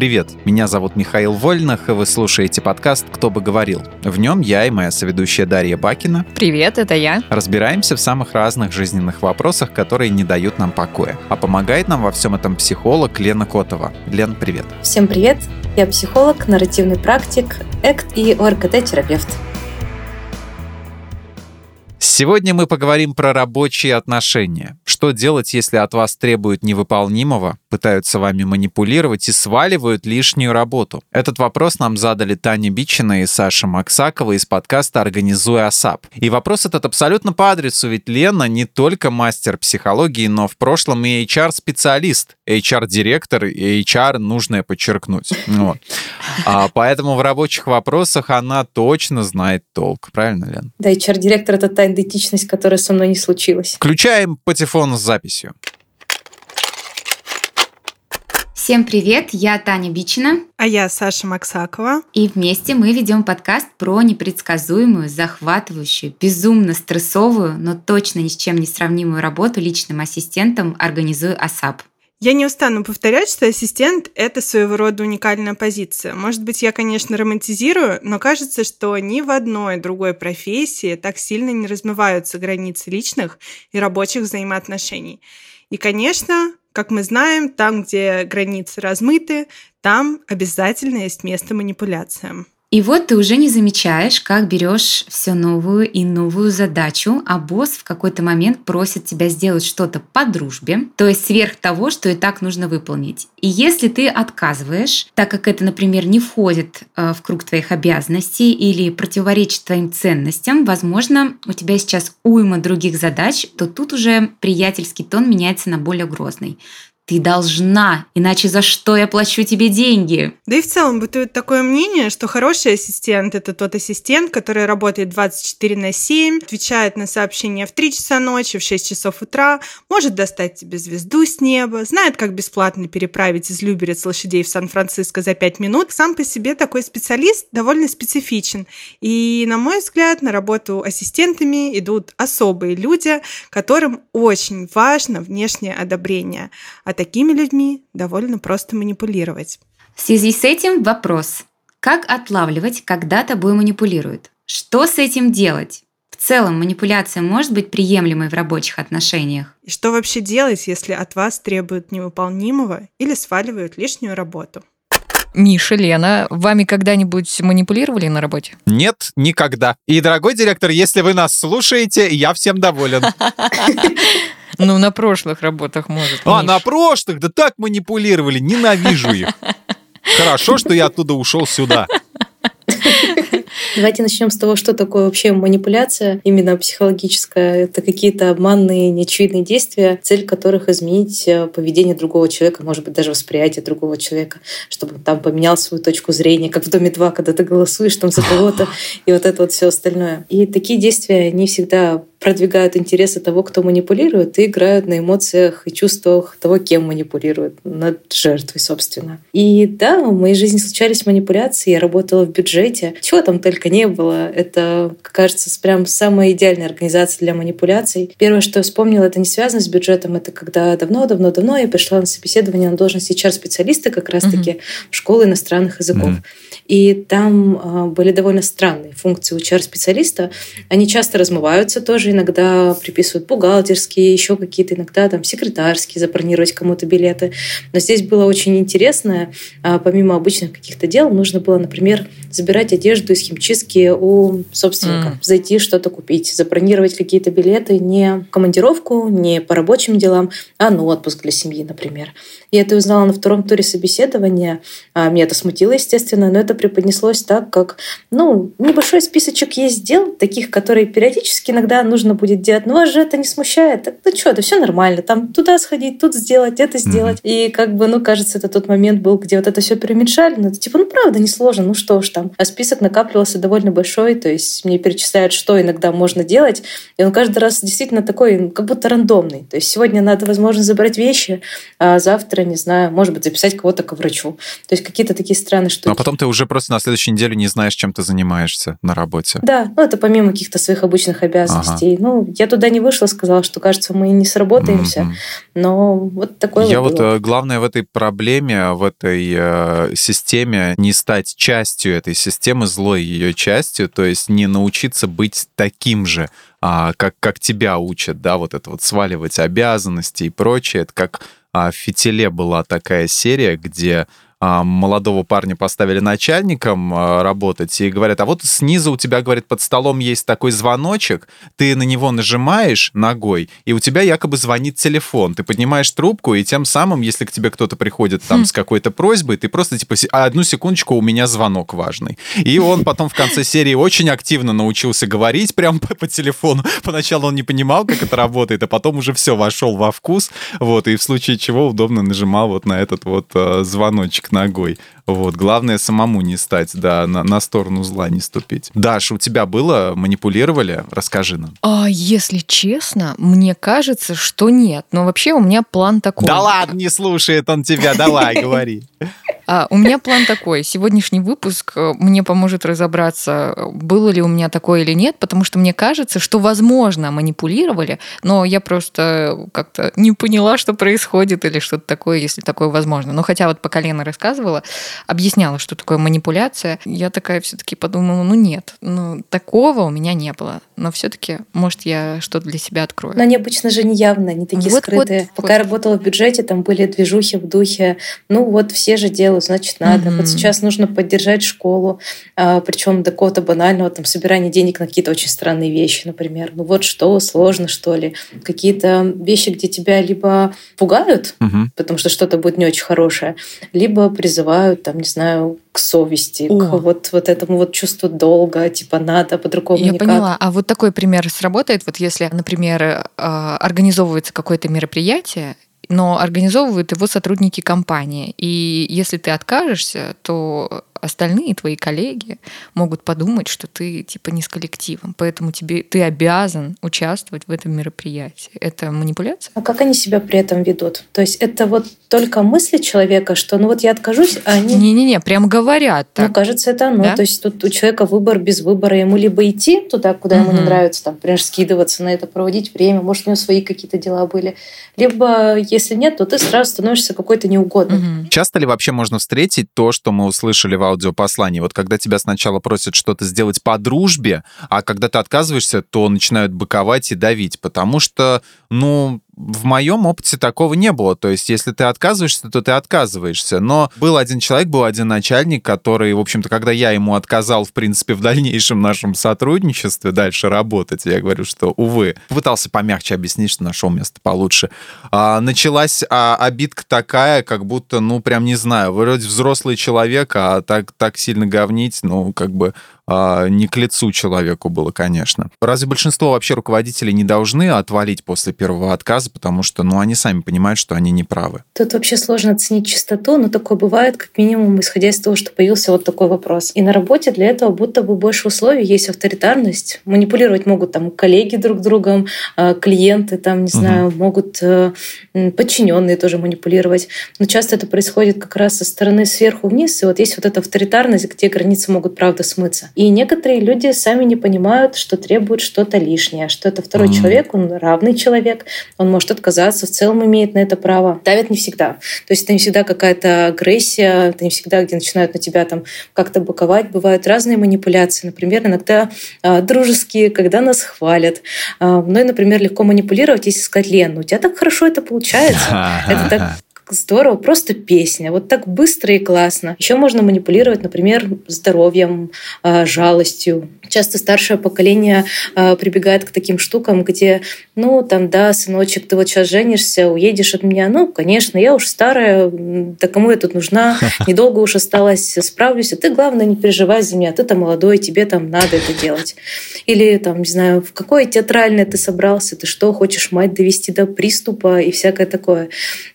Привет, меня зовут Михаил Вольнах, и вы слушаете подкаст «Кто бы говорил». В нем я и моя соведущая Дарья Бакина. Привет, это я. Разбираемся в самых разных жизненных вопросах, которые не дают нам покоя. А помогает нам во всем этом психолог Лена Котова. Лен, привет. Всем привет, я психолог, нарративный практик, ЭКТ и ОРКТ-терапевт. Сегодня мы поговорим про рабочие отношения. Что делать, если от вас требуют невыполнимого, пытаются вами манипулировать и сваливают лишнюю работу? Этот вопрос нам задали Таня Бичина и Саша Максакова из подкаста «Организуй АСАП». И вопрос этот абсолютно по адресу, ведь Лена не только мастер психологии, но в прошлом и HR-специалист, HR-директор и HR нужное подчеркнуть. Вот. А поэтому в рабочих вопросах она точно знает толк. Правильно, Лен? Да, HR-директор — это идентичность, которая со мной не случилась. Включаем патефон с записью. Всем привет, я Таня Бичина. А я Саша Максакова. И вместе мы ведем подкаст про непредсказуемую, захватывающую, безумно стрессовую, но точно ни с чем не сравнимую работу личным ассистентом «Организуй АСАП». Я не устану повторять, что ассистент — это своего рода уникальная позиция. Может быть, я, конечно, романтизирую, но кажется, что ни в одной другой профессии так сильно не размываются границы личных и рабочих взаимоотношений. И, конечно, как мы знаем, там, где границы размыты, там обязательно есть место манипуляциям. И вот ты уже не замечаешь, как берешь все новую и новую задачу, а босс в какой-то момент просит тебя сделать что-то по дружбе, то есть сверх того, что и так нужно выполнить. И если ты отказываешь, так как это, например, не входит э, в круг твоих обязанностей или противоречит твоим ценностям, возможно, у тебя сейчас уйма других задач, то тут уже приятельский тон меняется на более грозный. Ты должна, иначе за что я плачу тебе деньги? Да и в целом бытует такое мнение, что хороший ассистент – это тот ассистент, который работает 24 на 7, отвечает на сообщения в 3 часа ночи, в 6 часов утра, может достать тебе звезду с неба, знает, как бесплатно переправить из Люберец лошадей в Сан-Франциско за 5 минут. Сам по себе такой специалист довольно специфичен. И, на мой взгляд, на работу ассистентами идут особые люди, которым очень важно внешнее одобрение. От такими людьми довольно просто манипулировать. В связи с этим вопрос. Как отлавливать, когда тобой манипулируют? Что с этим делать? В целом манипуляция может быть приемлемой в рабочих отношениях. И что вообще делать, если от вас требуют невыполнимого или сваливают лишнюю работу? Миша, Лена, вами когда-нибудь манипулировали на работе? Нет, никогда. И, дорогой директор, если вы нас слушаете, я всем доволен. Ну, на прошлых работах, может. А, на прошлых? Да так манипулировали, ненавижу их. Хорошо, что я оттуда ушел сюда. Давайте начнем с того, что такое вообще манипуляция, именно психологическая. Это какие-то обманные, неочевидные действия, цель которых изменить э, поведение другого человека, может быть, даже восприятие другого человека, чтобы он там поменял свою точку зрения, как в «Доме 2», когда ты голосуешь там за кого-то, и вот это вот все остальное. И такие действия не всегда продвигают интересы того, кто манипулирует, и играют на эмоциях и чувствах того, кем манипулируют, над жертвой, собственно. И да, в моей жизни случались манипуляции, я работала в бюджете, чего там только не было. Это, кажется, прям самая идеальная организация для манипуляций. Первое, что я вспомнила, это не связано с бюджетом, это когда давно-давно-давно я пришла на собеседование на должность HR-специалиста как раз-таки mm-hmm. в школу иностранных языков. Mm-hmm. И там а, были довольно странные функции HR-специалиста. Они часто размываются тоже иногда приписывают бухгалтерские, еще какие-то иногда там секретарские, забронировать кому-то билеты. Но здесь было очень интересное, а, помимо обычных каких-то дел, нужно было, например, забирать одежду из химчистки у собственника, mm. зайти что-то купить, забронировать какие-то билеты не в командировку, не по рабочим делам, а на отпуск для семьи, например. Я это узнала на втором туре собеседования. А, меня это смутило, естественно, но это преподнеслось так, как, ну, небольшой списочек есть дел, таких, которые периодически иногда нужно нужно будет делать. Но вас же это не смущает. Ну что, это все нормально. Там туда сходить, тут сделать, это сделать. Mm-hmm. И как бы, ну, кажется, это тот момент был, где вот это все перемешали. Ну, это типа, ну, правда, не сложно. Ну, что уж там. А список накапливался довольно большой. То есть мне перечисляют, что иногда можно делать. И он каждый раз действительно такой, ну, как будто рандомный. То есть сегодня надо, возможно, забрать вещи, а завтра, не знаю, может быть, записать кого-то к врачу. То есть какие-то такие странные штуки. Ну, а потом ты уже просто на следующей неделе не знаешь, чем ты занимаешься на работе. Да, ну это помимо каких-то своих обычных обязанностей. Ага. И, ну, я туда не вышла, сказала, что, кажется, мы не сработаемся. Mm-hmm. Но вот такое Я вот, вот. Э, главное в этой проблеме, в этой э, системе не стать частью этой системы, злой ее частью, то есть не научиться быть таким же, а, как, как тебя учат, да, вот это вот сваливать обязанности и прочее. Это как а, в «Фитиле» была такая серия, где молодого парня поставили начальником а, работать и говорят, а вот снизу у тебя, говорит, под столом есть такой звоночек, ты на него нажимаешь ногой, и у тебя якобы звонит телефон. Ты поднимаешь трубку, и тем самым, если к тебе кто-то приходит там хм. с какой-то просьбой, ты просто типа, а одну секундочку, у меня звонок важный. И он потом в конце серии очень активно научился говорить прям по, по телефону. Поначалу он не понимал, как это работает, а потом уже все, вошел во вкус, вот, и в случае чего удобно нажимал вот на этот вот э, звоночек ногой. Вот. Главное самому не стать, да, на, на сторону зла не ступить. Даша, у тебя было? Манипулировали? Расскажи нам. А, если честно, мне кажется, что нет. Но вообще у меня план такой. Да ладно, не слушает он тебя, давай, говори. А, у меня план такой. Сегодняшний выпуск э, мне поможет разобраться, было ли у меня такое или нет, потому что мне кажется, что, возможно, манипулировали, но я просто как-то не поняла, что происходит или что-то такое, если такое возможно. Но хотя вот по колено рассказывала, объясняла, что такое манипуляция, я такая все-таки подумала, ну нет, ну такого у меня не было. Но все-таки, может, я что-то для себя открою. Но они обычно же не явно, не такие вот, скрытые. Вот, Пока вот. я работала в бюджете, там были движухи в духе, ну вот все же делают, значит надо. Mm-hmm. Вот сейчас нужно поддержать школу, а, причем до какого-то банального там собирания денег на какие-то очень странные вещи, например. Ну вот что, сложно что ли? Какие-то вещи, где тебя либо пугают, mm-hmm. потому что что-то будет не очень хорошее, либо призывают там, не знаю, к совести, О. к вот, вот этому вот чувству долга, типа надо, по-другому Я никак. поняла. А вот такой пример сработает, вот если, например, а, организовывается какое-то мероприятие, но организовывают его сотрудники компании. И если ты откажешься, то остальные твои коллеги могут подумать, что ты типа не с коллективом, поэтому тебе ты обязан участвовать в этом мероприятии. Это манипуляция? А как они себя при этом ведут? То есть это вот только мысли человека, что ну вот я откажусь, а они... Не-не-не, прям говорят так. Ну, кажется, это оно. Да? То есть тут у человека выбор без выбора. Ему либо идти туда, куда угу. ему не нравится, там, например, скидываться на это, проводить время, может, у него свои какие-то дела были. Либо, если нет, то ты сразу становишься какой-то неугодный. Угу. Часто ли вообще можно встретить то, что мы услышали в аудиопослании. Вот когда тебя сначала просят что-то сделать по дружбе, а когда ты отказываешься, то начинают быковать и давить, потому что, ну, в моем опыте такого не было. То есть, если ты отказываешься, то ты отказываешься. Но был один человек, был один начальник, который, в общем-то, когда я ему отказал, в принципе, в дальнейшем нашем сотрудничестве дальше работать, я говорю, что, увы, пытался помягче объяснить, что нашел место получше. А, началась а, обидка такая, как будто, ну, прям не знаю, вроде взрослый человек, а так, так сильно говнить, ну, как бы не к лицу человеку было, конечно. Разве большинство вообще руководителей не должны отвалить после первого отказа, потому что, ну, они сами понимают, что они не правы? Тут вообще сложно оценить чистоту, но такое бывает, как минимум, исходя из того, что появился вот такой вопрос. И на работе для этого будто бы больше условий, есть авторитарность. Манипулировать могут там коллеги друг другом, а, клиенты там, не знаю, угу. могут э, подчиненные тоже манипулировать. Но часто это происходит как раз со стороны сверху вниз, и вот есть вот эта авторитарность, где границы могут, правда, смыться. И некоторые люди сами не понимают, что требуют что-то лишнее, что это второй mm. человек, он равный человек, он может отказаться, в целом имеет на это право. Давят не всегда. То есть это не всегда какая-то агрессия, это не всегда, где начинают на тебя там как-то боковать. Бывают разные манипуляции. Например, иногда э, дружеские, когда нас хвалят. Э, мной, например, легко манипулировать, если сказать, Лен, ну у тебя так хорошо это получается. Это так здорово, просто песня. Вот так быстро и классно. Еще можно манипулировать, например, здоровьем, а, жалостью. Часто старшее поколение а, прибегает к таким штукам, где, ну, там, да, сыночек, ты вот сейчас женишься, уедешь от меня. Ну, конечно, я уж старая, да кому я тут нужна? Недолго уж осталось, справлюсь. А ты, главное, не переживай за меня. Ты-то молодой, тебе там надо это делать. Или, там, не знаю, в какое театральное ты собрался, ты что, хочешь мать довести до приступа и всякое такое.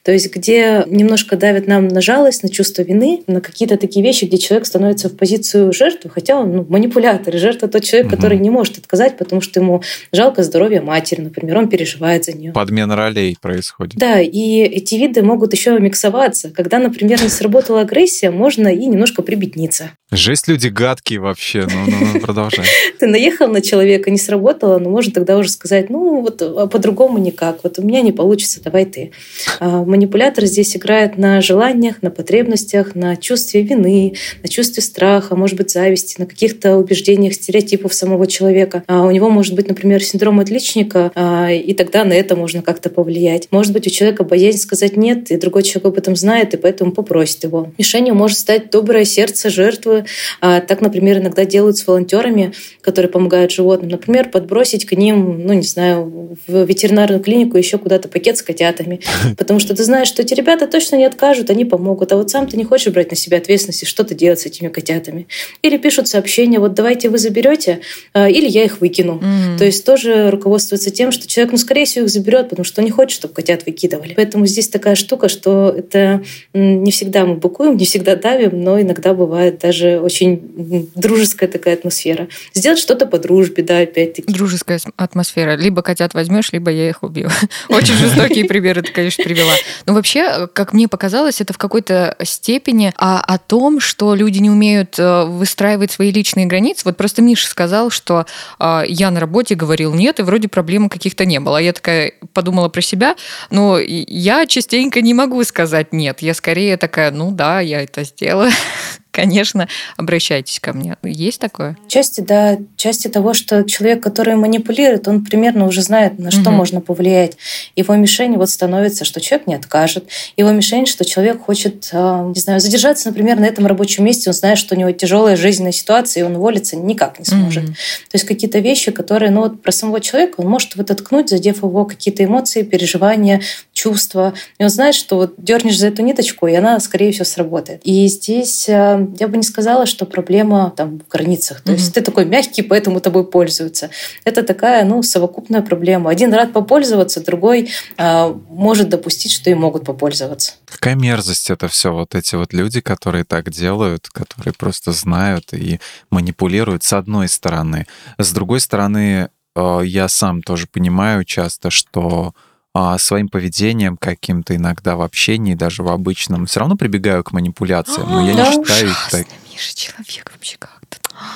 То есть, где которые немножко давят нам на жалость, на чувство вины, на какие-то такие вещи, где человек становится в позицию жертвы, хотя он ну, манипулятор. И жертва тот человек, угу. который не может отказать, потому что ему жалко здоровья матери, например, он переживает за нее. Подмена ролей происходит. Да, и эти виды могут еще миксоваться. Когда, например, не сработала агрессия, можно и немножко прибедниться. Жесть люди гадкие вообще. Ну, ну, ну продолжай. Ты наехал на человека, не сработало, но можно тогда уже сказать, ну, вот а по-другому никак. Вот у меня не получится, давай ты. А манипулятор здесь играет на желаниях, на потребностях, на чувстве вины, на чувстве страха, может быть, зависти, на каких-то убеждениях, стереотипов самого человека. А у него может быть, например, синдром отличника, а, и тогда на это можно как-то повлиять. Может быть, у человека боязнь сказать «нет», и другой человек об этом знает, и поэтому попросит его. Мишенью может стать доброе сердце жертвы. А, так, например, иногда делают с волонтерами, которые помогают животным. Например, подбросить к ним, ну, не знаю, в ветеринарную клинику еще куда-то пакет с котятами. Потому что ты знаешь, что эти ребята точно не откажут, они помогут. А вот сам ты не хочешь брать на себя ответственность и что-то делать с этими котятами. Или пишут сообщения, вот давайте вы заберете, а, или я их выкину. Mm-hmm. То есть тоже руководствуется тем, что человек, ну, скорее всего, их заберет, потому что он не хочет, чтобы котят выкидывали. Поэтому здесь такая штука, что это не всегда мы быкуем, не всегда давим, но иногда бывает даже очень дружеская такая атмосфера. Сделать что-то по дружбе, да, опять-таки. Дружеская атмосфера. Либо котят возьмешь, либо я их убью. Очень жестокие примеры ты, конечно, привела. Но вообще, как мне показалось, это в какой-то степени о, о том, что люди не умеют э, выстраивать свои личные границы. Вот просто Миша сказал, что э, я на работе говорил нет, и вроде проблем каких-то не было. А я такая подумала про себя, но я частенько не могу сказать нет. Я скорее такая, ну да, я это сделаю конечно, обращайтесь ко мне. Есть такое? Части, да. Части того, что человек, который манипулирует, он примерно уже знает, на что угу. можно повлиять. Его мишень вот становится, что человек не откажет. Его мишень, что человек хочет, а, не знаю, задержаться, например, на этом рабочем месте, он знает, что у него тяжелая жизненная ситуация, и он уволиться никак не сможет. Угу. То есть какие-то вещи, которые, ну вот про самого человека, он может вот ткнуть, задев его какие-то эмоции, переживания, чувства. И он знает, что вот дернешь за эту ниточку, и она, скорее всего, сработает. И здесь а, я бы не сказала, что проблема там в границах. То mm-hmm. есть ты такой мягкий, поэтому тобой пользуются. Это такая, ну, совокупная проблема. Один рад попользоваться, другой а, может допустить, что и могут попользоваться. Какая мерзость это все, вот эти вот люди, которые так делают, которые просто знают и манипулируют с одной стороны. С другой стороны, а, я сам тоже понимаю часто, что а, своим поведением каким-то иногда в общении, даже в обычном, все равно прибегаю к манипуляциям, но я не считаю их так. Человек вообще как?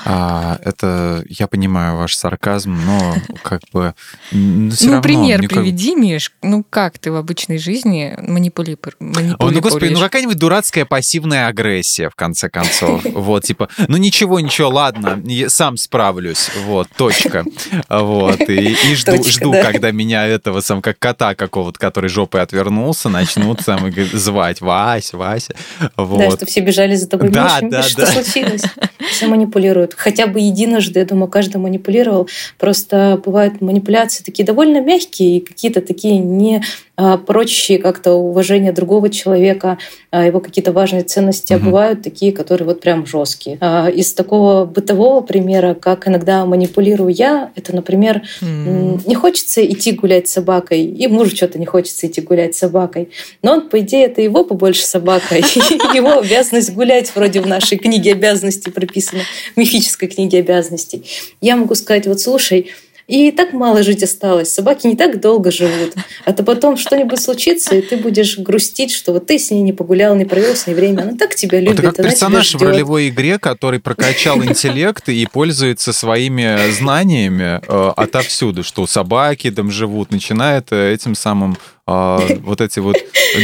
А, это я понимаю ваш сарказм, но как бы ну, все ну, равно, пример никак... приведи, Миш. Ну как ты в обычной жизни манипулируешь? О, ну господи, ну какая-нибудь дурацкая пассивная агрессия в конце концов. Вот типа, ну ничего, ничего, ладно, сам справлюсь. Вот точка. Вот и, и жду, точка, жду, да. когда меня этого сам как кота какого-то, который жопой отвернулся, начнут сам звать Вась, Вася. Вот. Да, что все бежали за тобой. Да, Миша, да, да. Что случилось? Все манипулируют. Хотя бы единожды, я думаю, каждый манипулировал. Просто бывают манипуляции такие довольно мягкие и какие-то такие не а, прочие как-то уважение другого человека, а, его какие-то важные ценности, угу. а бывают такие, которые вот прям жесткие. А, из такого бытового примера, как иногда манипулирую я, это, например, не хочется идти гулять с собакой, и мужу что-то не хочется идти гулять с собакой. Но он, по идее, это его побольше собака, его обязанность гулять вроде в нашей книге обязанностей прописано, в мифической книге обязанностей. Я могу сказать, вот слушай, и так мало жить осталось. Собаки не так долго живут. А то потом что-нибудь случится, и ты будешь грустить, что вот ты с ней не погулял, не провел с ней время. Она так тебя любит. Это как персонаж в ролевой игре, который прокачал интеллект и пользуется своими знаниями э, отовсюду, что собаки там живут, начинает э, этим самым а, вот эти вот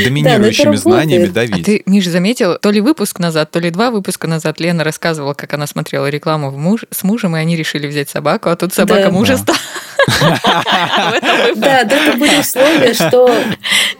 доминирующими знаниями давить. А ты, Миш, заметил, то ли выпуск назад, то ли два выпуска назад Лена рассказывала, как она смотрела рекламу в муж, с мужем, и они решили взять собаку, а тут собака да. мужа стала. Да, да, это были условия, что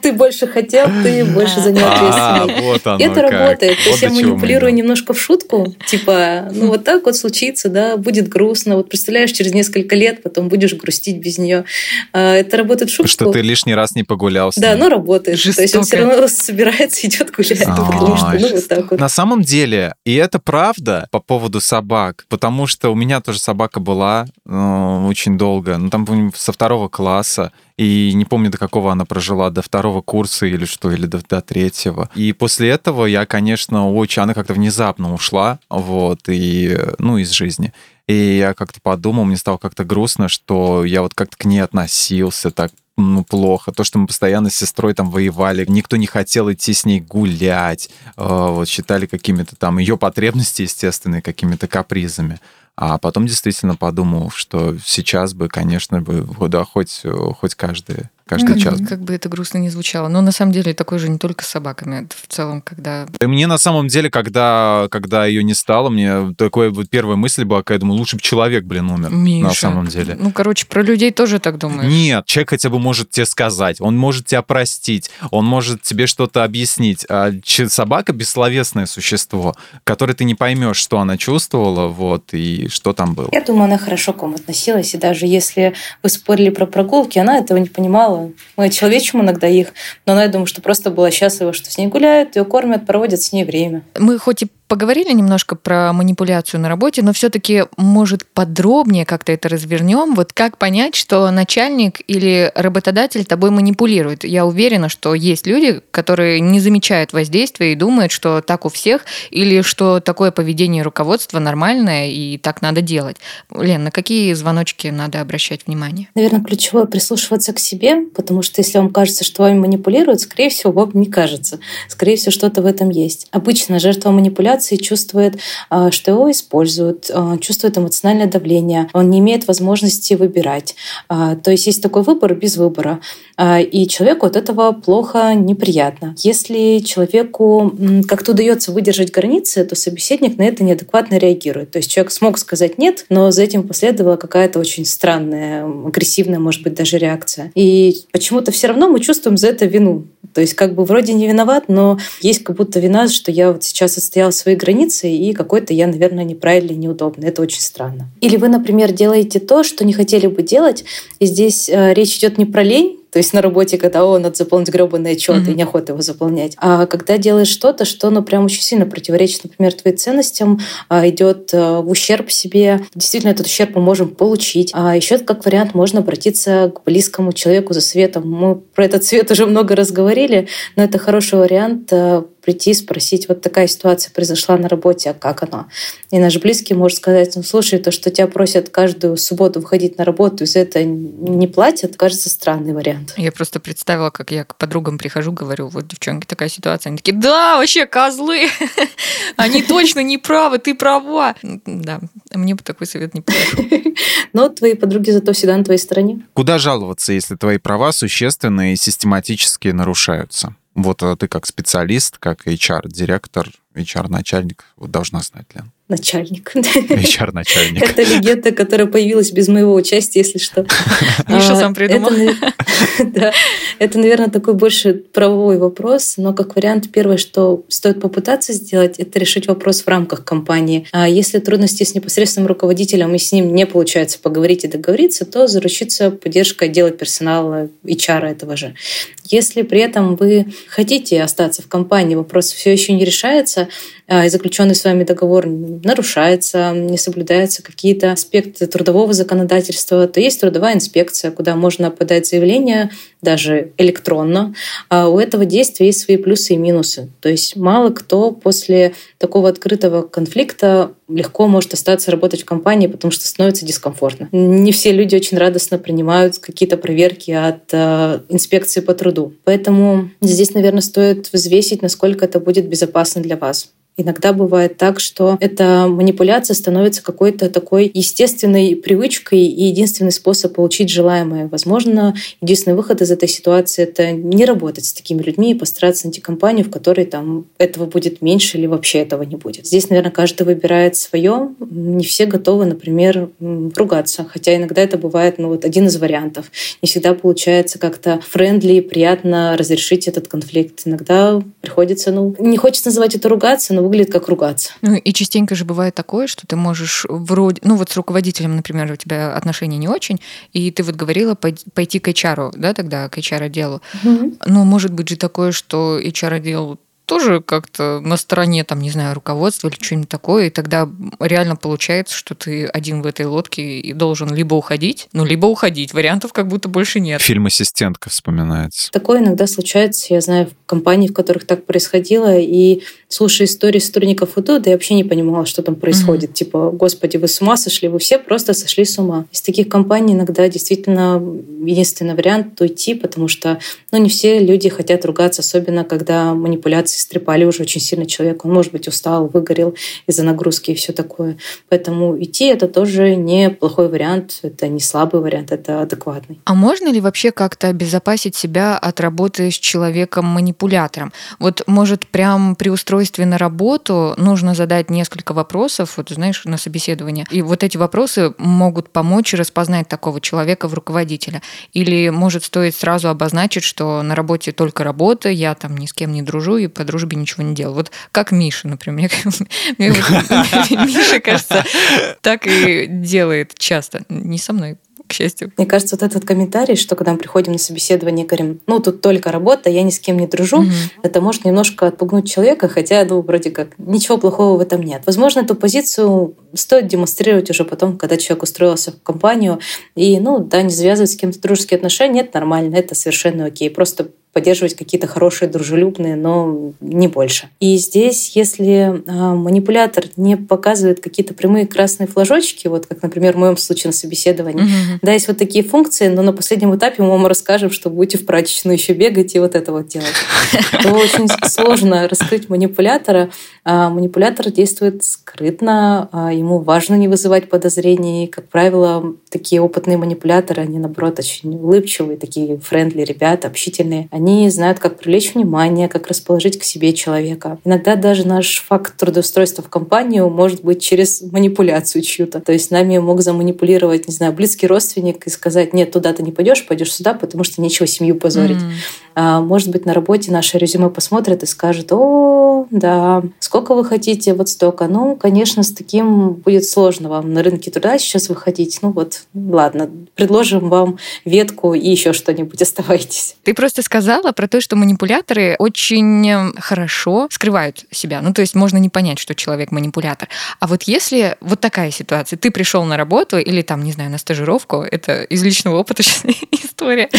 ты больше хотел, ты больше за нее ответственный. Это работает. То есть я манипулирую немножко в шутку, типа, ну вот так вот случится, да, будет грустно. Вот представляешь, через несколько лет потом будешь грустить без нее. А, это работает в шутку. Что ты лишний раз не погулял с Да, но работает. То есть он все равно собирается, идет гулять. Ну вот так вот. На самом деле, и это правда по поводу собак, потому что у меня тоже собака была э, очень долго. Ну, там помню, со второго класса, и не помню, до какого она прожила, до второго курса или что, или до, до третьего. И после этого я, конечно, очень... Она как-то внезапно ушла, вот, и, ну, из жизни. И я как-то подумал, мне стало как-то грустно, что я вот как-то к ней относился так ну, плохо. То, что мы постоянно с сестрой там воевали, никто не хотел идти с ней гулять, э, вот считали какими-то там ее потребности, естественные, какими-то капризами. А потом действительно подумал, что сейчас бы, конечно, бы, да, хоть, хоть каждый каждый как, час. Как бы это грустно не звучало. Но на самом деле такое же не только с собаками. Это в целом, когда... И мне на самом деле, когда, когда ее не стало, мне такая вот первая мысль была, когда я думаю, лучше бы человек, блин, умер. Миша, на самом деле. Ну, короче, про людей тоже так думаешь. Нет, человек хотя бы может тебе сказать, он может тебя простить, он может тебе что-то объяснить. А собака бессловесное существо, которое ты не поймешь, что она чувствовала, вот, и что там было. Я думаю, она хорошо к вам относилась, и даже если вы спорили про прогулки, она этого не понимала, мало. Мы человечим иногда их, но она, я думаю, что просто была счастлива, что с ней гуляют, ее кормят, проводят с ней время. Мы хоть и поговорили немножко про манипуляцию на работе, но все-таки, может, подробнее как-то это развернем. Вот как понять, что начальник или работодатель тобой манипулирует? Я уверена, что есть люди, которые не замечают воздействия и думают, что так у всех, или что такое поведение руководства нормальное и так надо делать. Лен, на какие звоночки надо обращать внимание? Наверное, ключевое прислушиваться к себе, потому что если вам кажется, что вами манипулируют, скорее всего, вам не кажется. Скорее всего, что-то в этом есть. Обычно жертва манипуляции манипуляции, чувствует, а, что его используют, а, чувствует эмоциональное давление, он не имеет возможности выбирать. А, то есть есть такой выбор без выбора. И человеку от этого плохо, неприятно. Если человеку как-то удается выдержать границы, то собеседник на это неадекватно реагирует. То есть человек смог сказать «нет», но за этим последовала какая-то очень странная, агрессивная, может быть, даже реакция. И почему-то все равно мы чувствуем за это вину. То есть как бы вроде не виноват, но есть как будто вина, что я вот сейчас отстоял свои границы, и какой-то я, наверное, неправильный, неудобный. Это очень странно. Или вы, например, делаете то, что не хотели бы делать, и здесь э, речь идет не про лень, то есть на работе, когда о, надо заполнить гребаный отчет, mm-hmm. и неохота его заполнять. А когда делаешь что-то, что ну прям очень сильно противоречит, например, твоим ценностям, а, идет а, в ущерб себе, действительно этот ущерб мы можем получить. А еще как вариант можно обратиться к близкому человеку за светом. Мы про этот свет уже много раз говорили, но это хороший вариант а, прийти и спросить, вот такая ситуация произошла на работе, а как она? И наш близкий может сказать, ну слушай, то, что тебя просят каждую субботу выходить на работу, и за это не платят, кажется странный вариант. Я просто представила, как я к подругам прихожу, говорю, вот, девчонки, такая ситуация. Они такие, да, вообще козлы, они точно не правы, ты права. Да, мне бы такой совет не подошел. Но твои подруги зато всегда на твоей стороне. Куда жаловаться, если твои права существенно и систематически нарушаются? Вот а ты как специалист, как HR-директор, HR-начальник, вот должна знать, Лен начальник. HR-начальник. Это легенда, которая появилась без моего участия, если что. Миша а, сам придумал. Это, наверное, такой больше правовой вопрос, но как вариант первое, что стоит попытаться сделать, это решить вопрос в рамках компании. А если трудности с непосредственным руководителем и с ним не получается поговорить и договориться, то заручиться поддержкой отдела персонала HR этого же. Если при этом вы хотите остаться в компании, вопрос все еще не решается, и заключенный с вами договор нарушается, не соблюдаются какие-то аспекты трудового законодательства, то есть трудовая инспекция, куда можно подать заявление даже электронно. А у этого действия есть свои плюсы и минусы. То есть мало кто после такого открытого конфликта легко может остаться работать в компании, потому что становится дискомфортно. Не все люди очень радостно принимают какие-то проверки от э, инспекции по труду. Поэтому здесь, наверное, стоит взвесить, насколько это будет безопасно для вас. Иногда бывает так, что эта манипуляция становится какой-то такой естественной привычкой и единственный способ получить желаемое. Возможно, единственный выход из этой ситуации — это не работать с такими людьми и постараться найти компанию, в которой там этого будет меньше или вообще этого не будет. Здесь, наверное, каждый выбирает свое. Не все готовы, например, ругаться, хотя иногда это бывает ну, вот один из вариантов. Не всегда получается как-то френдли, приятно разрешить этот конфликт. Иногда приходится, ну, не хочется называть это ругаться, но выглядит как ругаться. Ну и частенько же бывает такое, что ты можешь вроде, ну вот с руководителем, например, у тебя отношения не очень, и ты вот говорила пойти к HR, да, тогда к HR-отделу. Угу. Но может быть же такое, что HR-отдел тоже как-то на стороне, там, не знаю, руководства или что-нибудь такое, и тогда реально получается, что ты один в этой лодке и должен либо уходить, ну, либо уходить. Вариантов как будто больше нет. Фильм «Ассистентка» вспоминается. Такое иногда случается, я знаю, в компании, в которых так происходило, и слушая истории сотрудников УДО, да я вообще не понимала, что там происходит. Mm-hmm. Типа, господи, вы с ума сошли, вы все просто сошли с ума. Из таких компаний иногда действительно единственный вариант уйти, потому что ну, не все люди хотят ругаться, особенно когда манипуляции стрепали уже очень сильно человека. Он, может быть, устал, выгорел из-за нагрузки и все такое. Поэтому идти это тоже не плохой вариант, это не слабый вариант, это адекватный. А можно ли вообще как-то обезопасить себя от работы с человеком-манипулятором? Вот, может, прям при устройстве на работу нужно задать несколько вопросов, вот, знаешь, на собеседование, и вот эти вопросы могут помочь распознать такого человека в руководителя. Или, может, стоит сразу обозначить, что на работе только работа, я там ни с кем не дружу и по дружбе ничего не делаю. Вот как Миша, например. Миша, кажется, так и делает часто. Не со мной, к счастью. Мне кажется, вот этот комментарий, что когда мы приходим на собеседование, говорим, ну, тут только работа, я ни с кем не дружу, угу. это может немножко отпугнуть человека, хотя, ну, вроде как, ничего плохого в этом нет. Возможно, эту позицию стоит демонстрировать уже потом, когда человек устроился в компанию, и, ну, да, не завязывать с кем-то дружеские отношения, это нормально, это совершенно окей. Просто поддерживать какие-то хорошие, дружелюбные, но не больше. И здесь, если а, манипулятор не показывает какие-то прямые красные флажочки, вот как, например, в моем случае на собеседовании, mm-hmm. да, есть вот такие функции, но на последнем этапе мы вам расскажем, что будете в прачечную еще бегать и вот это вот делать. То очень сложно раскрыть манипулятора. А, манипулятор действует скрытно, а, ему важно не вызывать подозрений. Как правило, такие опытные манипуляторы, они, наоборот, очень улыбчивые, такие френдли ребята, общительные. Они они знают, как привлечь внимание, как расположить к себе человека. Иногда даже наш факт трудоустройства в компанию может быть через манипуляцию чью-то. То есть нами мог заманипулировать, не знаю, близкий родственник и сказать, нет, туда ты не пойдешь, пойдешь сюда, потому что нечего семью позорить. Mm. А, может быть, на работе наше резюме посмотрят и скажут, о, да, сколько вы хотите, вот столько. Ну, конечно, с таким будет сложно вам на рынке труда сейчас выходить. Ну вот, ладно, предложим вам ветку и еще что-нибудь, оставайтесь. Ты просто сказал, сказала про то, что манипуляторы очень эм, хорошо скрывают себя. Ну, то есть можно не понять, что человек манипулятор. А вот если вот такая ситуация, ты пришел на работу или там, не знаю, на стажировку, это из личного опыта история,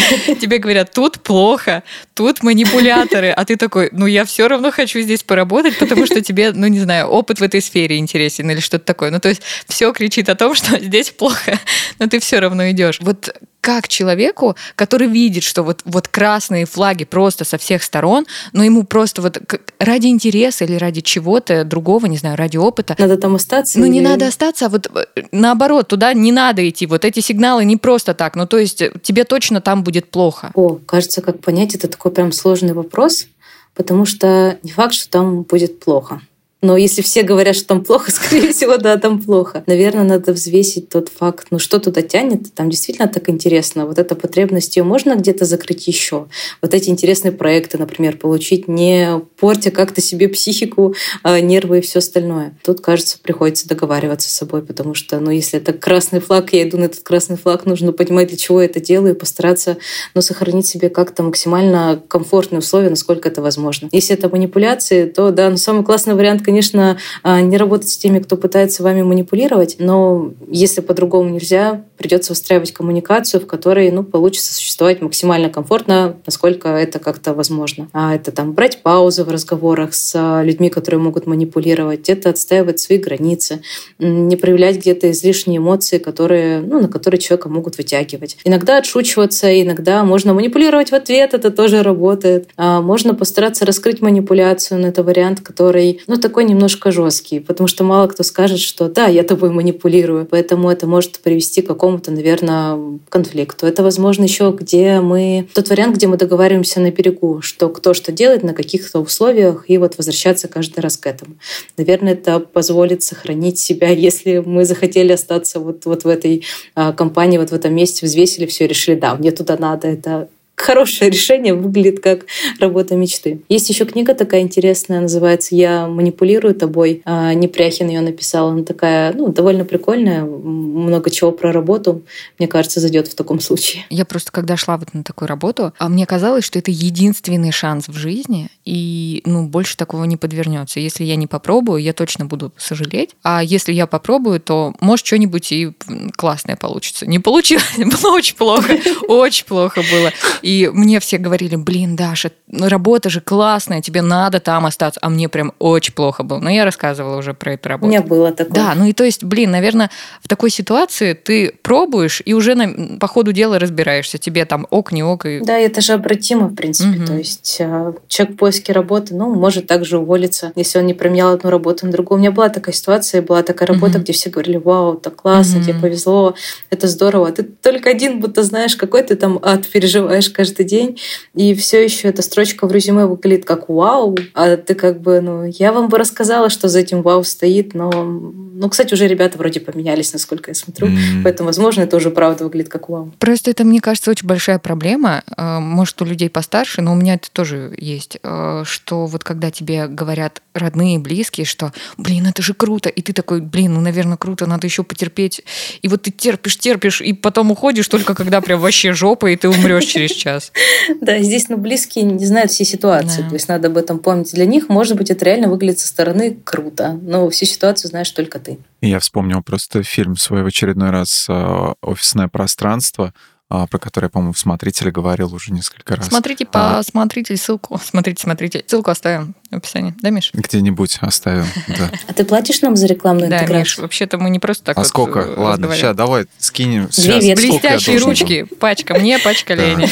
тебе говорят, тут плохо, тут манипуляторы, а ты такой, ну, я все равно хочу здесь поработать, потому что тебе, ну, не знаю, опыт в этой сфере интересен или что-то такое. Ну, то есть все кричит о том, что здесь плохо, но ты все равно идешь. Вот как человеку, который видит, что вот, вот красные флаги просто со всех сторон, но ему просто вот ради интереса или ради чего-то другого, не знаю, ради опыта. Надо там остаться? Ну, или... не надо остаться, а вот э, наоборот, туда не надо идти. Вот эти сигналы не просто так. Ну, то есть э, тебе точно там будет плохо. О, кажется, как понять, это такой прям сложный вопрос, потому что не факт, что там будет плохо. Но если все говорят, что там плохо, скорее всего, да, там плохо. Наверное, надо взвесить тот факт, ну что туда тянет, там действительно так интересно. Вот эта потребность, ее можно где-то закрыть еще. Вот эти интересные проекты, например, получить, не портя как-то себе психику, а нервы и все остальное. Тут, кажется, приходится договариваться с собой, потому что, ну, если это красный флаг, я иду на этот красный флаг, нужно понимать, для чего я это делаю, и постараться, ну, сохранить себе как-то максимально комфортные условия, насколько это возможно. Если это манипуляции, то, да, ну, самый классный вариант, конечно, а, не работать с теми, кто пытается вами манипулировать, но если по-другому нельзя, придется выстраивать коммуникацию, в которой ну, получится существовать максимально комфортно, насколько это как-то возможно. А это там брать паузы в разговорах с а, людьми, которые могут манипулировать, это отстаивать свои границы, не проявлять где-то излишние эмоции, которые, ну, на которые человека могут вытягивать. Иногда отшучиваться, иногда можно манипулировать в ответ, это тоже работает. А можно постараться раскрыть манипуляцию, но это вариант, который, ну, такой немножко жесткий, потому что мало кто скажет, что да, я тобой манипулирую, поэтому это может привести к какому-то, наверное, конфликту. Это, возможно, еще где мы... Тот вариант, где мы договариваемся на берегу, что кто что делает, на каких-то условиях, и вот возвращаться каждый раз к этому. Наверное, это позволит сохранить себя, если мы захотели остаться вот, вот в этой а, компании, вот в этом месте, взвесили все решили, да, мне туда надо, это хорошее решение выглядит как работа мечты. Есть еще книга такая интересная, называется «Я манипулирую тобой». А, Непряхин ее написал. Она такая, ну, довольно прикольная, много чего про работу. Мне кажется, зайдет в таком случае. Я просто, когда шла вот на такую работу, а мне казалось, что это единственный шанс в жизни, и, ну, больше такого не подвернется. Если я не попробую, я точно буду сожалеть. А если я попробую, то, может, что-нибудь и классное получится. Не получилось, было очень плохо. Очень плохо было. И мне все говорили, блин, Даша, ну, работа же классная, тебе надо там остаться. А мне прям очень плохо было. Но я рассказывала уже про эту работу. У меня было такое. Да, ну и то есть, блин, наверное, в такой ситуации ты пробуешь и уже на, по ходу дела разбираешься. Тебе там ок, не ок. И... Да, это же обратимо, в принципе. Угу. То есть э, человек в поиске работы, ну, может также уволиться, если он не променял одну работу на другую. У меня была такая ситуация, была такая работа, угу. где все говорили, вау, так классно, угу. тебе повезло, это здорово. Ты только один будто знаешь, какой ты там ад переживаешь каждый день, и все еще эта строчка в резюме выглядит как вау, а ты как бы, ну, я вам бы рассказала, что за этим вау стоит, но, ну, кстати, уже ребята вроде поменялись, насколько я смотрю, mm. поэтому, возможно, это уже правда выглядит как вау. Просто это, мне кажется, очень большая проблема, э, может, у людей постарше, но у меня это тоже есть, э, что вот когда тебе говорят родные, близкие, что, блин, это же круто, и ты такой, блин, ну, наверное, круто, надо еще потерпеть, и вот ты терпишь, терпишь, и потом уходишь только когда прям вообще жопа, и ты умрешь через час. Да, здесь, ну, близкие не знают все ситуации. Да. То есть надо об этом помнить. Для них, может быть, это реально выглядит со стороны круто, но всю ситуацию знаешь только ты. Я вспомнил просто фильм свой в очередной раз э, «Офисное пространство», про который я, по-моему, в «Смотрителе» говорил уже несколько раз. Смотрите, а, посмотрите ссылку. Смотрите, смотрите. Ссылку оставим в описании. Да, Миш? Где-нибудь оставим, да. А ты платишь нам за рекламную да, интеграцию? Миш, вообще-то мы не просто так А сколько? Ладно, сейчас давай скинем. Две Блестящие ручки. Пачка мне, пачка Лене.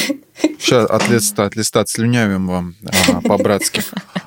Сейчас от листа, от листа слюнявим вам а, по-братски.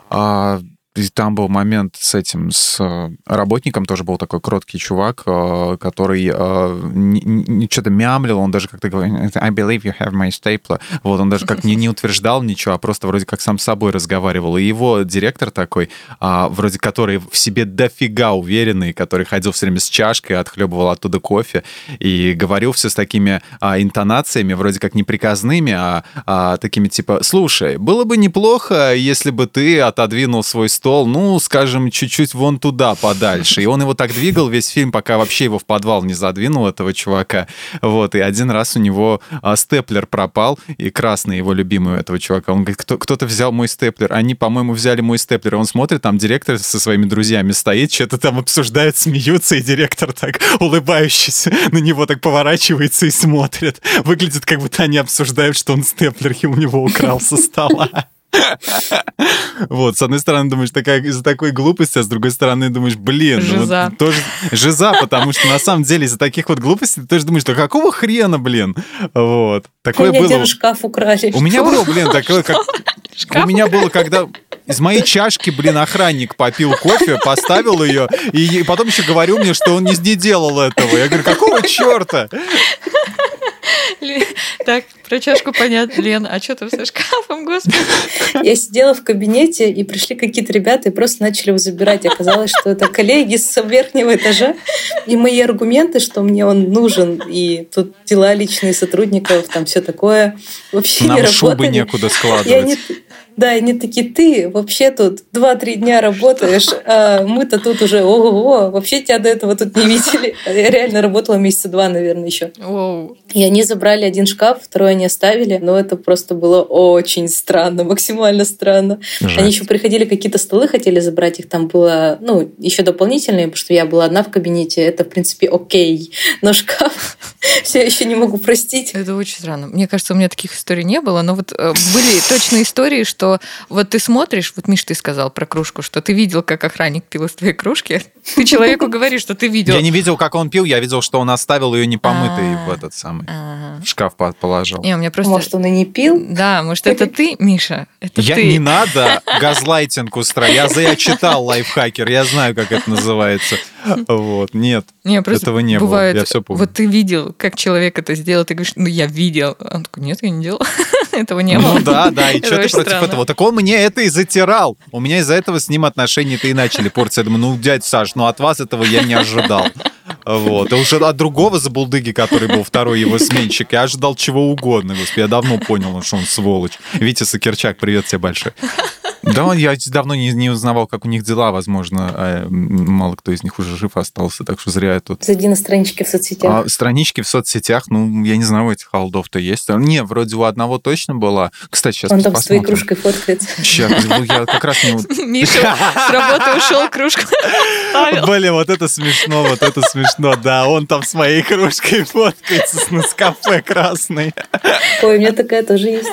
И там был момент с этим, с э, работником, тоже был такой кроткий чувак, э, который э, что-то мямлил, он даже как-то говорил, I believe you have my stapler. Вот, он даже как не, не утверждал ничего, а просто вроде как сам с собой разговаривал. И его директор такой, а, вроде который в себе дофига уверенный, который ходил все время с чашкой, отхлебывал оттуда кофе и говорил все с такими а, интонациями, вроде как не приказными, а, а такими типа, слушай, было бы неплохо, если бы ты отодвинул свой стол, ну, скажем, чуть-чуть вон туда, подальше. И он его так двигал весь фильм, пока вообще его в подвал не задвинул, этого чувака. Вот, и один раз у него а, степлер пропал, и красный его любимый у этого чувака. Он говорит, Кто, кто-то взял мой степлер. Они, по-моему, взяли мой степлер. И он смотрит, там директор со своими друзьями стоит, что-то там обсуждают, смеются, и директор так, улыбающийся, на него так поворачивается и смотрит. Выглядит, как будто они обсуждают, что он степлер у него украл со стола. Вот, с одной стороны, думаешь, такая из-за такой глупости, а с другой стороны, думаешь, блин, жиза. Ну, вот, тоже жиза, потому что на самом деле из-за таких вот глупостей ты тоже думаешь, да какого хрена, блин? Вот. Такое у было. шкаф украли. У меня было, блин, такое, как... У меня было, когда из моей чашки, блин, охранник попил кофе, поставил ее, и потом еще говорил мне, что он не, не делал этого. Я говорю, какого черта? Так, про чашку понятно, Лен. А что там со шкафом, господи? Я сидела в кабинете, и пришли какие-то ребята и просто начали его забирать. Оказалось, что это коллеги с верхнего этажа. И мои аргументы, что мне он нужен, и тут дела личные сотрудников, там все такое, вообще Нам не работали. шубы некуда складывать. Да, они такие, ты вообще тут 2-3 дня работаешь, а мы-то тут уже, ого, вообще тебя до этого тут не видели. Я реально работала месяца два, наверное, еще. Оу. И они забрали один шкаф, второй они оставили, но это просто было очень странно, максимально странно. Жесть. Они еще приходили, какие-то столы хотели забрать, их там было, ну, еще дополнительные, потому что я была одна в кабинете, это, в принципе, окей. Но шкаф все еще не могу простить. Это очень странно. Мне кажется, у меня таких историй не было, но вот э, были точные истории, что вот ты смотришь, вот Миш, ты сказал про кружку, что ты видел, как охранник пил из твоей кружки. Ты человеку говоришь, что ты видел. Я не видел, как он пил, я видел, что он оставил ее непомытой в этот самый в шкаф положил. Не, у меня просто... Может, он и не пил? Да, может, это ты, Миша? Это я ты. не надо газлайтинг устраивать. Я, за, я читал лайфхакер, я знаю, как это называется. Вот, нет, не, этого не бывает, было. Я все помню. Вот ты видел, как человек это сделал, ты говоришь, ну я видел. Он такой, нет, я не делал. этого не было. Ну да, да, и что ты против этого? Так он мне это и затирал. У меня из-за этого с ним отношения-то и начали портиться. Я думаю, ну, дядь Саш, ну от вас этого я не ожидал. Вот. И уже от другого забулдыги, который был второй его сменщик, я ожидал чего угодно. Господи, я давно понял, что он сволочь. Витя Сакерчак, привет тебе большой. Да, я давно не, не узнавал, как у них дела, возможно. А, мало кто из них уже жив остался, так что зря я тут. Зайди на странички в соцсетях. А, странички в соцсетях, ну, я не знаю, у этих холдов-то есть. Не, вроде у одного точно была. Кстати, сейчас Он там посмотрим. с твоей кружкой фоткается. Сейчас, ну, я как раз не... Миша с работы ушел, кружку Блин, вот это смешно, вот это смешно, да. Он там с моей кружкой фоткается с Нескафе красной. Ой, у меня такая тоже есть.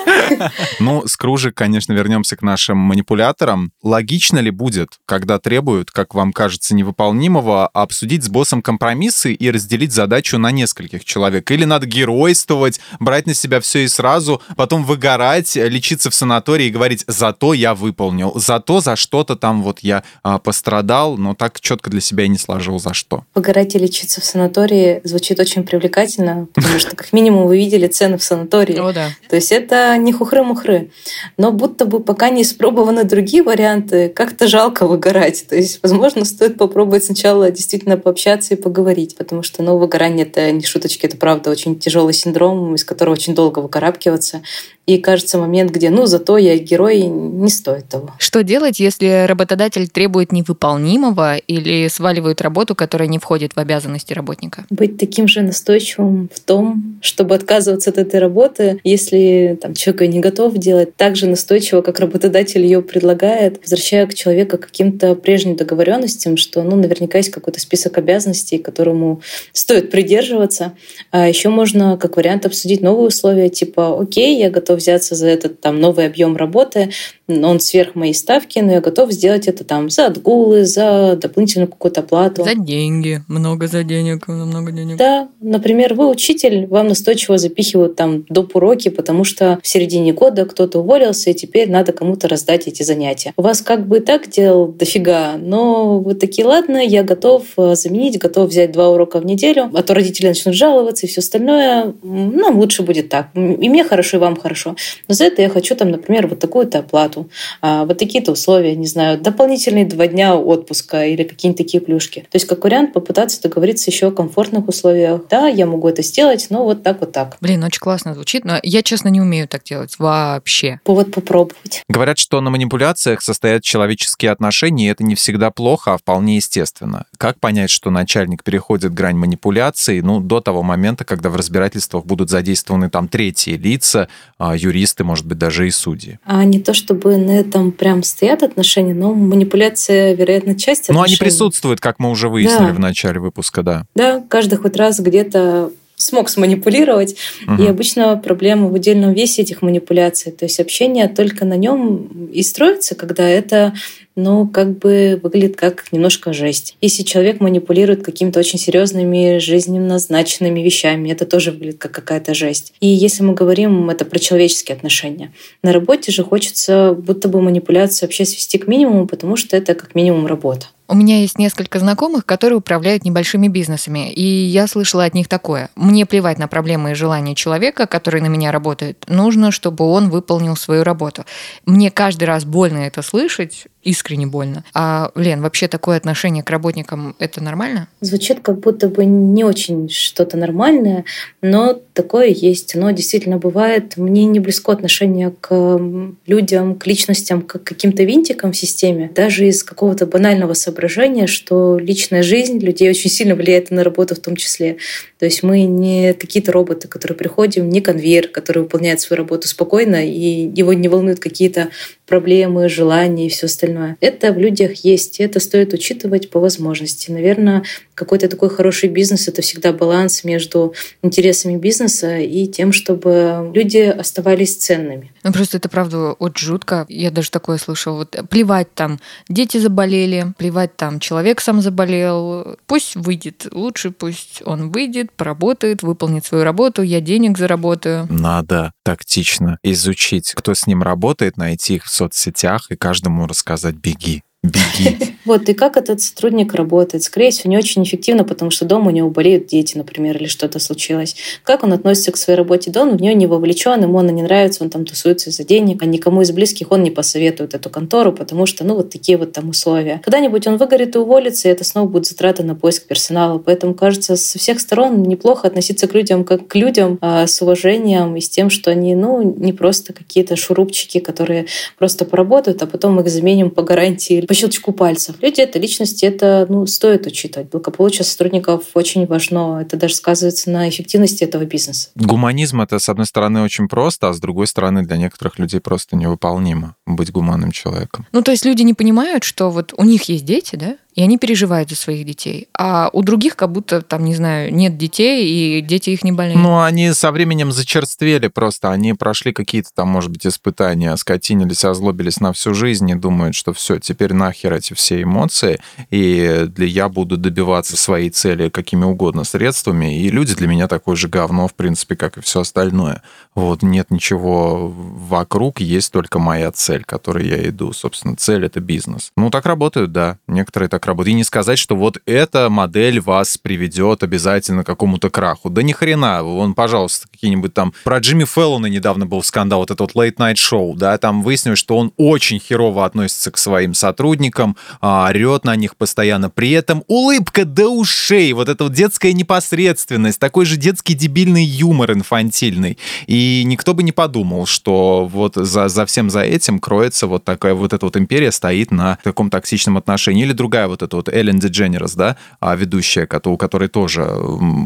Ну, с кружек, конечно, вернемся к нашим манипуляторам. Логично ли будет, когда требуют, как вам кажется, невыполнимого, обсудить с боссом компромиссы и разделить задачу на нескольких человек? Или надо геройствовать, брать на себя все и сразу, потом выгорать, лечиться в санатории и говорить, зато я выполнил, зато за что-то там вот я а, пострадал, но так четко для себя и не сложил за что. Выгорать и лечиться в санатории звучит очень привлекательно, потому что как минимум вы видели цены в санатории. О, да. То есть это не хухры-мухры. Но будто бы пока не испробованы другие варианты, как-то жалко выгорать. То есть, возможно, стоит попробовать сначала действительно пообщаться и поговорить, потому что ну, выгорание — это не шуточки, это правда очень тяжелый синдром, из которого очень долго выкарабкиваться. И кажется момент, где, ну, зато я герой, не стоит того. Что делать, если работодатель требует невыполнимого или сваливает работу, которая не входит в обязанности работника? Быть таким же настойчивым в том, чтобы отказываться от этой работы, если там, человек не готов делать, так же настойчиво, как работодатель ее предлагает, возвращая к человеку каким-то прежним договоренностям, что ну, наверняка есть какой-то список обязанностей, которому стоит придерживаться. А еще можно, как вариант, обсудить новые условия, типа, окей, я готов взяться за этот там новый объем работы, он сверх моей ставки, но я готов сделать это там за отгулы, за дополнительную какую-то плату. За деньги, много за денег, много денег. Да, например, вы учитель, вам настойчиво запихивают там доп. уроки, потому что в середине года кто-то уволился, и теперь надо кому-то раздать эти занятия. У вас как бы и так дел дофига, но вы такие, ладно, я готов э, заменить, готов взять два урока в неделю, а то родители начнут жаловаться и все остальное. Нам лучше будет так. И мне хорошо, и вам хорошо. Но за это я хочу там, например, вот такую-то оплату, а, вот такие-то условия, не знаю, дополнительные два дня отпуска или какие-нибудь такие плюшки. То есть как вариант попытаться договориться еще о комфортных условиях. Да, я могу это сделать, но вот так вот так. Блин, очень классно звучит, но я, честно, не умею так делать вообще. Повод попробовать. Говорят, что на манипуляциях состоят человеческие отношения, и это не всегда плохо, а вполне естественно. Как понять, что начальник переходит грань манипуляции, ну, до того момента, когда в разбирательствах будут задействованы там третьи лица, а, юристы, может быть, даже и судьи? А не то, чтобы на этом прям стоят отношения, но манипуляция, вероятно, часть отношений. Ну, они присутствуют, как мы уже выяснили да. в начале выпуска, да. Да, каждый хоть раз где-то смог сманипулировать. Угу. И обычно проблема в удельном весе этих манипуляций. То есть общение только на нем и строится, когда это ну, как бы выглядит как немножко жесть. Если человек манипулирует какими-то очень серьезными жизненно назначенными вещами, это тоже выглядит как какая-то жесть. И если мы говорим это про человеческие отношения, на работе же хочется будто бы манипуляцию вообще свести к минимуму, потому что это как минимум работа. У меня есть несколько знакомых, которые управляют небольшими бизнесами, и я слышала от них такое. Мне плевать на проблемы и желания человека, который на меня работает. Нужно, чтобы он выполнил свою работу. Мне каждый раз больно это слышать, искренне больно. А, Лен, вообще такое отношение к работникам — это нормально? Звучит как будто бы не очень что-то нормальное, но такое есть. Но действительно бывает. Мне не близко отношение к людям, к личностям, к каким-то винтикам в системе. Даже из какого-то банального соображения, что личная жизнь людей очень сильно влияет на работу в том числе. То есть мы не какие-то роботы, которые приходим, не конвейер, который выполняет свою работу спокойно, и его не волнуют какие-то проблемы, желания и все остальное. Это в людях есть, и это стоит учитывать по возможности. Наверное, какой-то такой хороший бизнес — это всегда баланс между интересами бизнеса и тем, чтобы люди оставались ценными. Ну, просто это, правда, очень жутко. Я даже такое слышала. Вот плевать там, дети заболели, плевать там, человек сам заболел. Пусть выйдет. Лучше пусть он выйдет, поработает, выполнит свою работу, я денег заработаю. Надо тактично изучить, кто с ним работает, найти их в соцсетях и каждому рассказать «беги». Беги. Вот, и как этот сотрудник работает? Скорее всего, не очень эффективно, потому что дома у него болеют дети, например, или что-то случилось. Как он относится к своей работе дома? В нее не вовлечен, ему она не нравится, он там тусуется из-за денег, а никому из близких он не посоветует эту контору, потому что, ну, вот такие вот там условия. Когда-нибудь он выгорит и уволится, и это снова будет затраты на поиск персонала. Поэтому, кажется, со всех сторон неплохо относиться к людям как к людям а, с уважением и с тем, что они, ну, не просто какие-то шурупчики, которые просто поработают, а потом их заменим по гарантии щелчку пальцев. Люди — это личности, это ну, стоит учитывать. Благополучие сотрудников очень важно. Это даже сказывается на эффективности этого бизнеса. Гуманизм — это, с одной стороны, очень просто, а с другой стороны, для некоторых людей просто невыполнимо быть гуманным человеком. Ну, то есть люди не понимают, что вот у них есть дети, да, и они переживают за своих детей. А у других как будто, там, не знаю, нет детей, и дети их не болеют. Ну, они со временем зачерствели просто. Они прошли какие-то там, может быть, испытания, скотинились, озлобились на всю жизнь и думают, что все, теперь нахер эти все эмоции, и для я буду добиваться своей цели какими угодно средствами, и люди для меня такое же говно, в принципе, как и все остальное. Вот нет ничего вокруг, есть только моя цель, к которой я иду. Собственно, цель — это бизнес. Ну, так работают, да. Некоторые так работать. И не сказать, что вот эта модель вас приведет обязательно к какому-то краху. Да ни хрена. Вон, пожалуйста, какие-нибудь там... Про Джимми Феллона недавно был скандал, вот этот late night show, да, там выяснилось, что он очень херово относится к своим сотрудникам, а, орет на них постоянно. При этом улыбка до ушей, вот эта вот детская непосредственность, такой же детский дебильный юмор инфантильный. И никто бы не подумал, что вот за, за всем за этим кроется вот такая вот эта вот империя стоит на таком токсичном отношении. Или другая вот вот эта вот Эллен Дедженерс, да, а ведущая, у которой тоже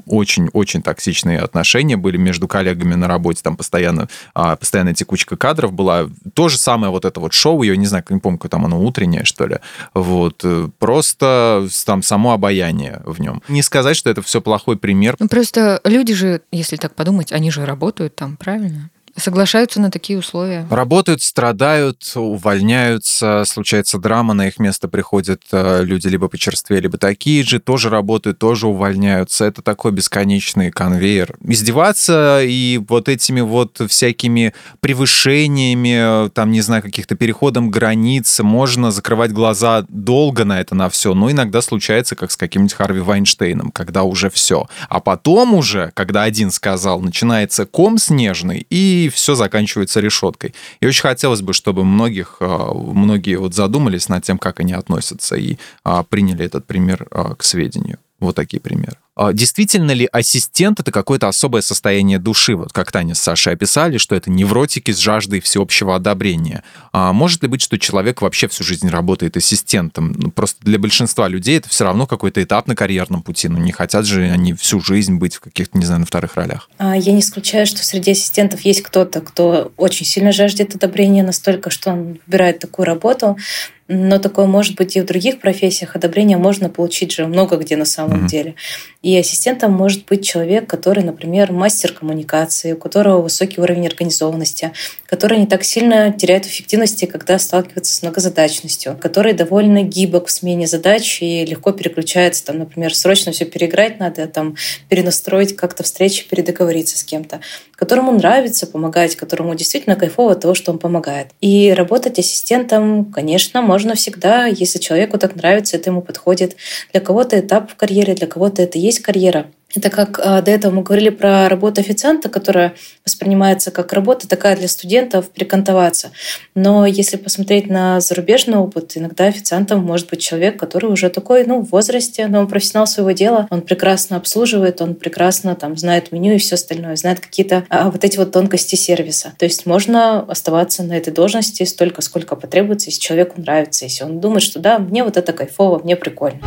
очень-очень токсичные отношения были между коллегами на работе, там постоянно, а, постоянная текучка кадров была. То же самое вот это вот шоу, я не знаю, не помню, какое там оно утреннее, что ли. Вот. Э, просто там само обаяние в нем. Не сказать, что это все плохой пример. Ну, просто люди же, если так подумать, они же работают там, правильно? Соглашаются на такие условия. Работают, страдают, увольняются, случается драма, на их место приходят э, люди либо почерствее, либо такие же, тоже работают, тоже увольняются. Это такой бесконечный конвейер. Издеваться и вот этими вот всякими превышениями, там, не знаю, каких-то переходом границ, можно закрывать глаза долго на это, на все, но иногда случается, как с каким-нибудь Харви Вайнштейном, когда уже все. А потом уже, когда один сказал, начинается ком снежный, и все заканчивается решеткой. И очень хотелось бы, чтобы многих, а, многие вот задумались над тем, как они относятся, и а, приняли этот пример а, к сведению. Вот такие примеры. А действительно ли ассистент это какое-то особое состояние души? Вот как Таня с Сашей описали, что это невротики с жаждой всеобщего одобрения. А может ли быть, что человек вообще всю жизнь работает ассистентом? Ну, просто для большинства людей это все равно какой-то этап на карьерном пути. Ну, не хотят же они всю жизнь быть в каких-то, не знаю, на вторых ролях. А, я не исключаю, что среди ассистентов есть кто-то, кто очень сильно жаждет одобрения настолько, что он выбирает такую работу но такое может быть и в других профессиях. Одобрение можно получить же много где на самом mm-hmm. деле. И ассистентом может быть человек, который, например, мастер коммуникации, у которого высокий уровень организованности, который не так сильно теряет эффективности, когда сталкивается с многозадачностью, который довольно гибок в смене задач и легко переключается, там, например, срочно все переиграть надо, там, перенастроить как-то встречи, передоговориться с кем-то, которому нравится помогать, которому действительно кайфово того, что он помогает. И работать ассистентом, конечно, можно всегда, если человеку так нравится, это ему подходит. Для кого-то этап в карьере, для кого-то это есть карьера. Это как а, до этого мы говорили про работу официанта, которая воспринимается как работа такая для студентов, прикантоваться. Но если посмотреть на зарубежный опыт, иногда официантом может быть человек, который уже такой, ну, в возрасте, но он профессионал своего дела, он прекрасно обслуживает, он прекрасно там знает меню и все остальное, знает какие-то а, вот эти вот тонкости сервиса. То есть можно оставаться на этой должности столько, сколько потребуется, если человеку нравится, если он думает, что да, мне вот это кайфово, мне прикольно.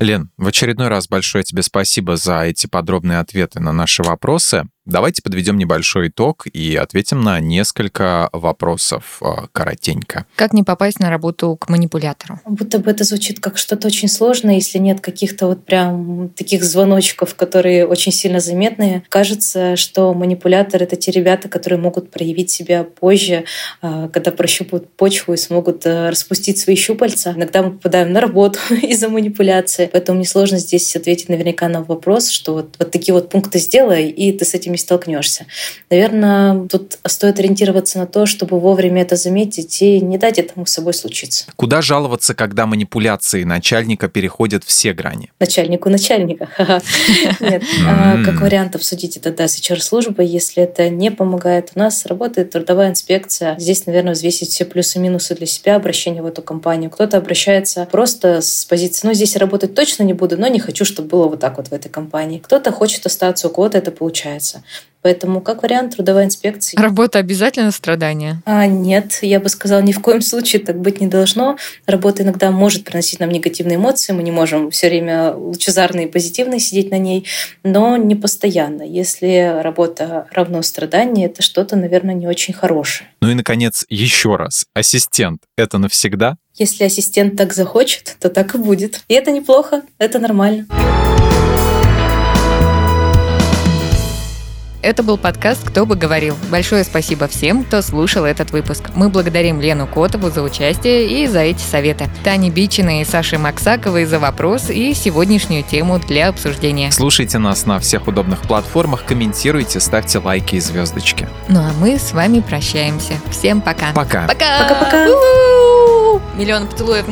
Лен, в очередной раз большое тебе спасибо за эти подробные ответы на наши вопросы. Давайте подведем небольшой итог и ответим на несколько вопросов а, коротенько. Как не попасть на работу к манипулятору? Будто бы это звучит как что-то очень сложное, если нет каких-то вот прям таких звоночков, которые очень сильно заметные. Кажется, что манипулятор — это те ребята, которые могут проявить себя позже, а, когда прощупают почву и смогут а, распустить свои щупальца. Иногда мы попадаем на работу из-за манипуляции. Поэтому мне сложно здесь ответить наверняка на вопрос, что вот, вот такие вот пункты сделай, и ты с этими столкнешься. Наверное, тут стоит ориентироваться на то, чтобы вовремя это заметить и не дать этому с собой случиться. Куда жаловаться, когда манипуляции начальника переходят все грани? Начальнику начальника. Нет, а, как вариант обсудить это да, с HR-службой, если это не помогает. У нас работает трудовая инспекция. Здесь, наверное, взвесить все плюсы и минусы для себя обращения в эту компанию. Кто-то обращается просто с позиции, ну, здесь работать точно не буду, но не хочу, чтобы было вот так вот в этой компании. Кто-то хочет остаться, у кого-то это получается. Поэтому, как вариант, трудовая инспекция. Работа обязательно страдание? А, нет, я бы сказала, ни в коем случае так быть не должно. Работа иногда может приносить нам негативные эмоции, мы не можем все время лучезарные и позитивные сидеть на ней, но не постоянно. Если работа равно страданию, это что-то, наверное, не очень хорошее. Ну и, наконец, еще раз. Ассистент — это навсегда? Если ассистент так захочет, то так и будет. И это неплохо, это нормально. Это был подкаст «Кто бы говорил». Большое спасибо всем, кто слушал этот выпуск. Мы благодарим Лену Котову за участие и за эти советы. Тане Бичиной и Саше Максаковой за вопрос и сегодняшнюю тему для обсуждения. Слушайте нас на всех удобных платформах, комментируйте, ставьте лайки и звездочки. Ну а мы с вами прощаемся. Всем пока. Пока. Пока. Пока-пока. Миллион поцелуев.